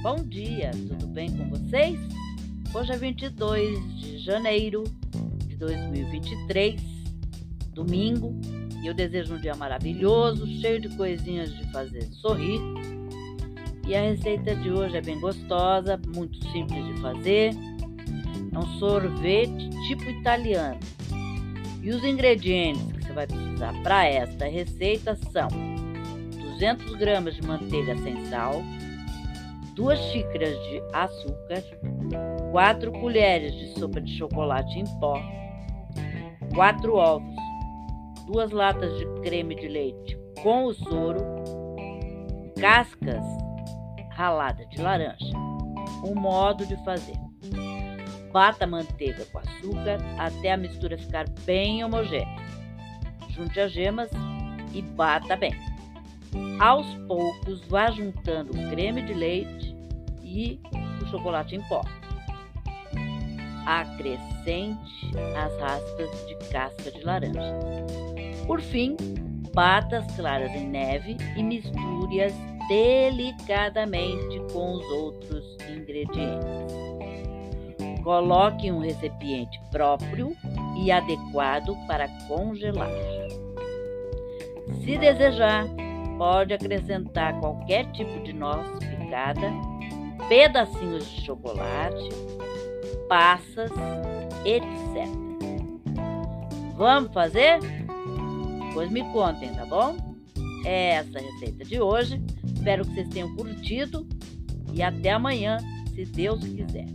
Bom dia, tudo bem com vocês? Hoje é 22 de janeiro de 2023, domingo, e eu desejo um dia maravilhoso, cheio de coisinhas de fazer sorrir. E a receita de hoje é bem gostosa, muito simples de fazer. É um sorvete tipo italiano. E os ingredientes que você vai precisar para esta receita são 200 gramas de manteiga sem sal, 2 xícaras de açúcar, 4 colheres de sopa de chocolate em pó, 4 ovos, 2 latas de creme de leite com o soro, cascas raladas de laranja. O modo de fazer: bata a manteiga com açúcar até a mistura ficar bem homogênea. Junte as gemas e bata bem. Aos poucos, vá juntando o creme de leite e o chocolate em pó. Acrescente as raspas de casca de laranja. Por fim, bata as claras em neve e misture-as delicadamente com os outros ingredientes. Coloque em um recipiente próprio e adequado para congelar. Se desejar, pode acrescentar qualquer tipo de noz picada, pedacinhos de chocolate, passas, etc. Vamos fazer? Pois me contem, tá bom? É essa a receita de hoje. Espero que vocês tenham curtido e até amanhã, se Deus quiser.